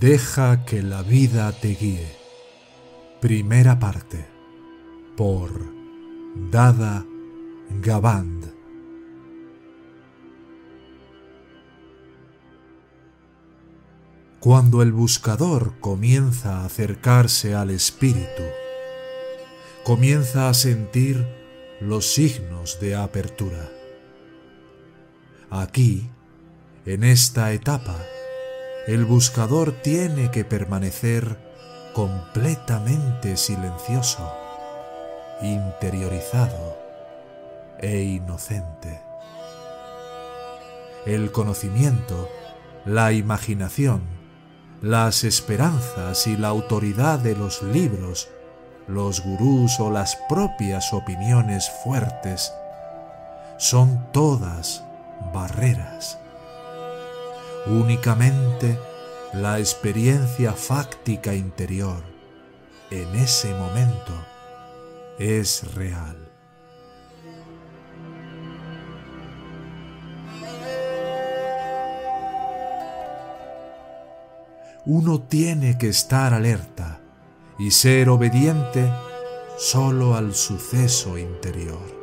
Deja que la vida te guíe. Primera parte. Por Dada Gaband. Cuando el buscador comienza a acercarse al espíritu, comienza a sentir los signos de apertura. Aquí, en esta etapa, el buscador tiene que permanecer completamente silencioso, interiorizado e inocente. El conocimiento, la imaginación, las esperanzas y la autoridad de los libros, los gurús o las propias opiniones fuertes son todas barreras Únicamente la experiencia fáctica interior en ese momento es real. Uno tiene que estar alerta y ser obediente solo al suceso interior.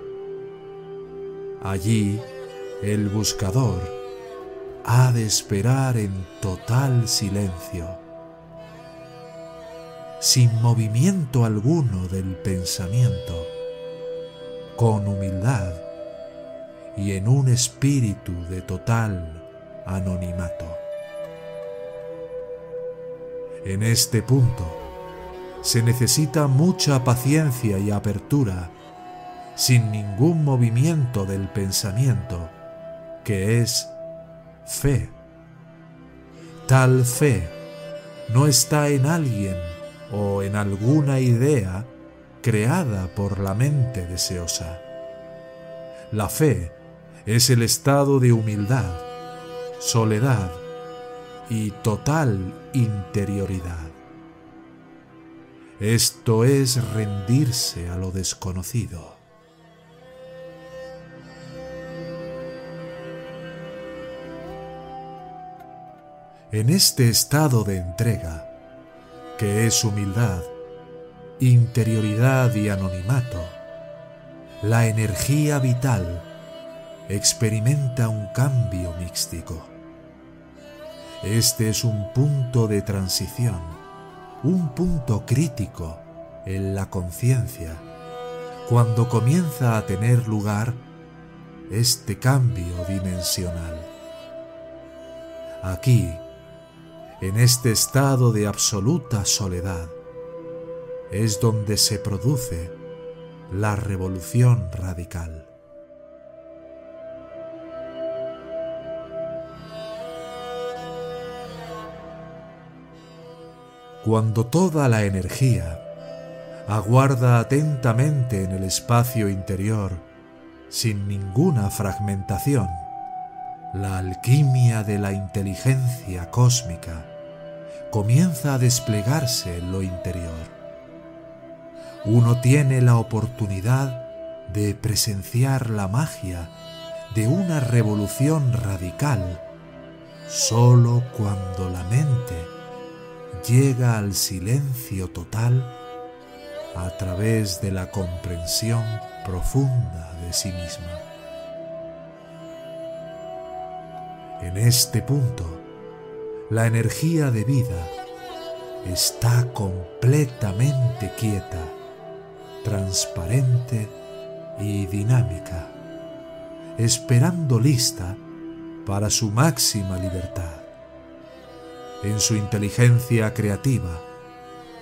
Allí, el buscador ha de esperar en total silencio, sin movimiento alguno del pensamiento, con humildad y en un espíritu de total anonimato. En este punto se necesita mucha paciencia y apertura, sin ningún movimiento del pensamiento, que es fe. Tal fe no está en alguien o en alguna idea creada por la mente deseosa. La fe es el estado de humildad, soledad y total interioridad. Esto es rendirse a lo desconocido. En este estado de entrega, que es humildad, interioridad y anonimato, la energía vital experimenta un cambio místico. Este es un punto de transición, un punto crítico en la conciencia, cuando comienza a tener lugar este cambio dimensional. Aquí, en este estado de absoluta soledad, es donde se produce la revolución radical. Cuando toda la energía aguarda atentamente en el espacio interior, sin ninguna fragmentación, la alquimia de la inteligencia cósmica comienza a desplegarse en lo interior. Uno tiene la oportunidad de presenciar la magia de una revolución radical solo cuando la mente llega al silencio total a través de la comprensión profunda de sí misma. En este punto, la energía de vida está completamente quieta, transparente y dinámica, esperando lista para su máxima libertad. En su inteligencia creativa,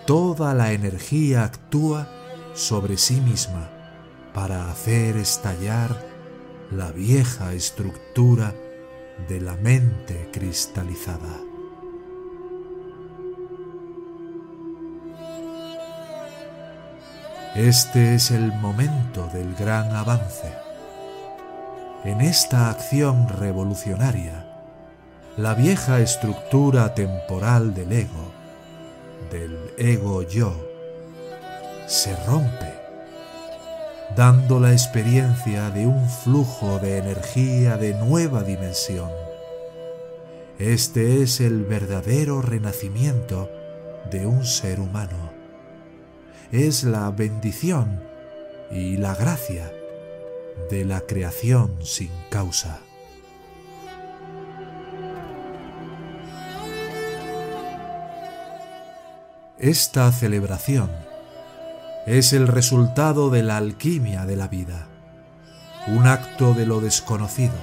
toda la energía actúa sobre sí misma para hacer estallar la vieja estructura de la mente cristalizada. Este es el momento del gran avance. En esta acción revolucionaria, la vieja estructura temporal del ego, del ego yo, se rompe, dando la experiencia de un flujo de energía de nueva dimensión. Este es el verdadero renacimiento de un ser humano es la bendición y la gracia de la creación sin causa. Esta celebración es el resultado de la alquimia de la vida, un acto de lo desconocido.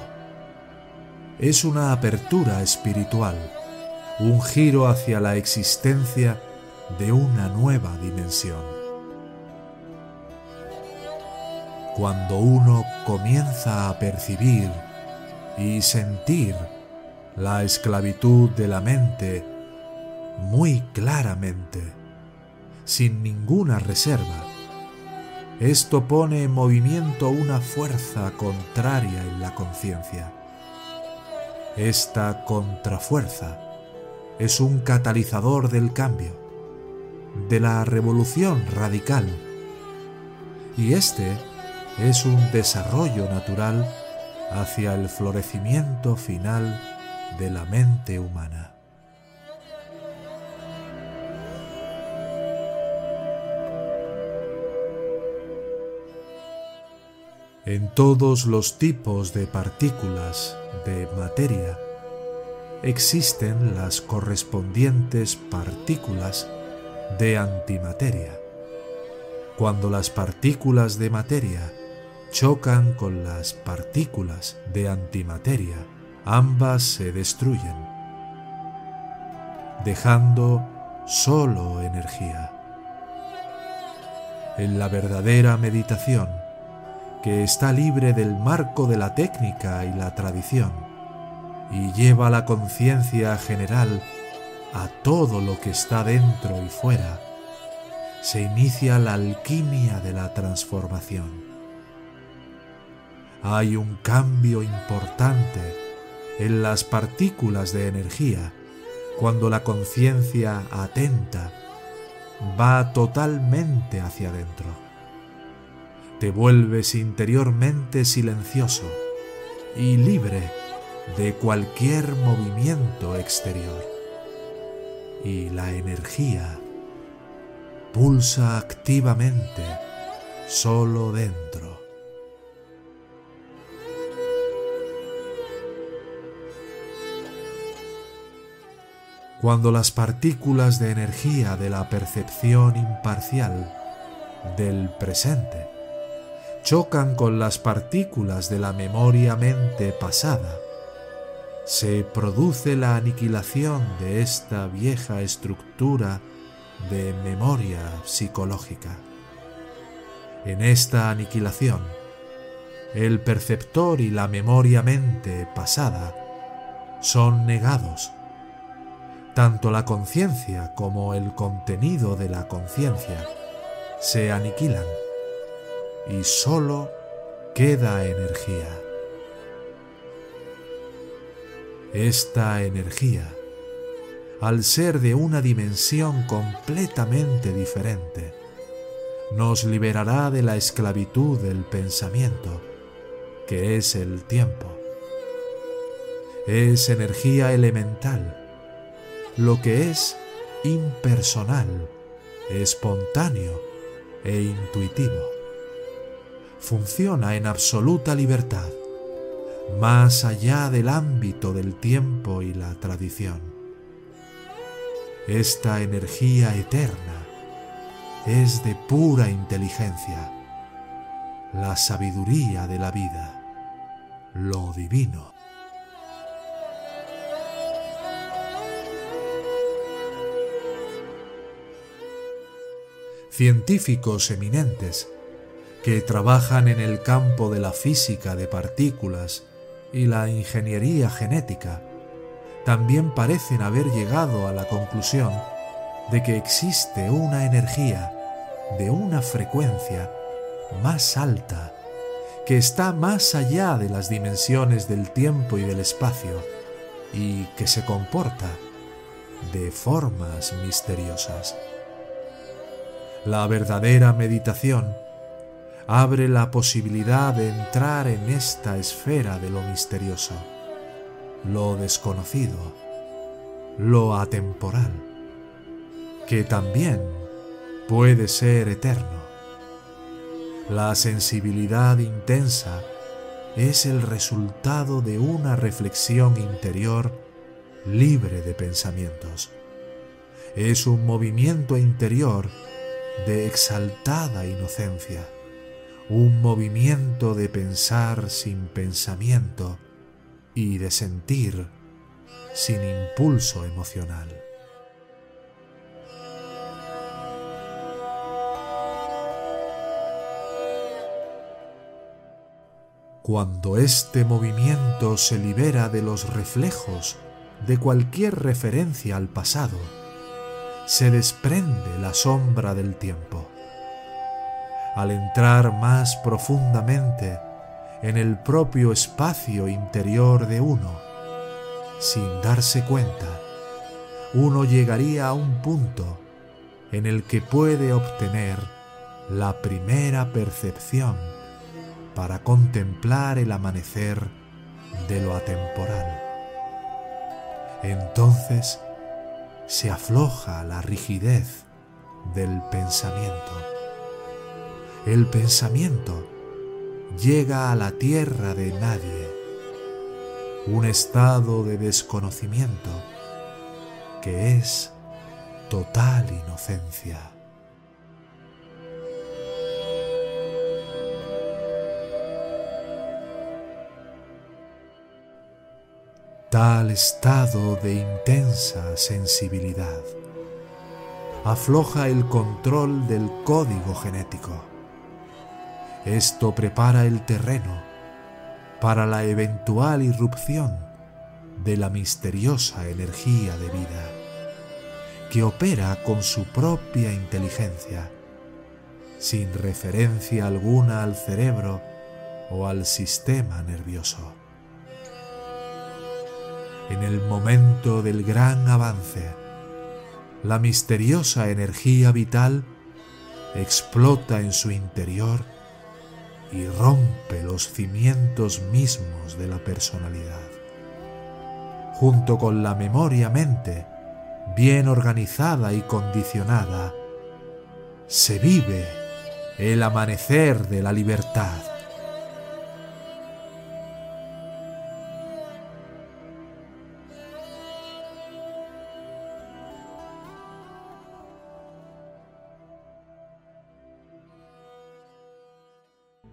Es una apertura espiritual, un giro hacia la existencia de una nueva dimensión. cuando uno comienza a percibir y sentir la esclavitud de la mente muy claramente, sin ninguna reserva, esto pone en movimiento una fuerza contraria en la conciencia. Esta contrafuerza es un catalizador del cambio, de la revolución radical, y este es un desarrollo natural hacia el florecimiento final de la mente humana. En todos los tipos de partículas de materia existen las correspondientes partículas de antimateria. Cuando las partículas de materia chocan con las partículas de antimateria, ambas se destruyen, dejando solo energía. En la verdadera meditación, que está libre del marco de la técnica y la tradición, y lleva la conciencia general a todo lo que está dentro y fuera, se inicia la alquimia de la transformación hay un cambio importante en las partículas de energía cuando la conciencia atenta va totalmente hacia adentro. Te vuelves interiormente silencioso y libre de cualquier movimiento exterior. Y la energía pulsa activamente solo dentro. cuando las partículas de energía de la percepción imparcial del presente chocan con las partículas de la memoria mente pasada, se produce la aniquilación de esta vieja estructura de memoria psicológica. En esta aniquilación, el perceptor y la memoria mente pasada son negados. Tanto la conciencia como el contenido de la conciencia se aniquilan y sólo queda energía. Esta energía, al ser de una dimensión completamente diferente, nos liberará de la esclavitud del pensamiento, que es el tiempo. Es energía elemental lo que es impersonal, espontáneo e intuitivo. Funciona en absoluta libertad, más allá del ámbito del tiempo y la tradición. Esta energía eterna es de pura inteligencia, la sabiduría de la vida, lo divino. científicos eminentes que trabajan en el campo de la física de partículas y la ingeniería genética también parecen haber llegado a la conclusión de que existe una energía de una frecuencia más alta que está más allá de las dimensiones del tiempo y del espacio y que se comporta de formas misteriosas. La verdadera meditación abre la posibilidad de entrar en esta esfera de lo misterioso, lo desconocido, lo atemporal, que también puede ser eterno. La sensibilidad intensa es el resultado de una reflexión interior libre de pensamientos. Es un movimiento interior de exaltada inocencia, un movimiento de pensar sin pensamiento y de sentir sin impulso emocional. Cuando este movimiento se libera de los reflejos de cualquier referencia al pasado, se desprende la sombra del tiempo. Al entrar más profundamente en el propio espacio interior de uno, sin darse cuenta, uno llegaría a un punto en el que puede obtener la primera percepción para contemplar el amanecer de lo atemporal. Entonces se afloja la rigidez del pensamiento. El pensamiento llega a la tierra de nadie, un estado de desconocimiento que es total inocencia. Tal estado de intensa sensibilidad afloja el control del código genético. Esto prepara el terreno para la eventual irrupción de la misteriosa energía de vida, que opera con su propia inteligencia, sin referencia alguna al cerebro o al sistema nervioso en el momento del gran avance. La misteriosa energía vital explota en su interior y rompe los cimientos mismos de la personalidad. Junto con la memoria mente, bien organizada y condicionada, se vive el amanecer de la libertad.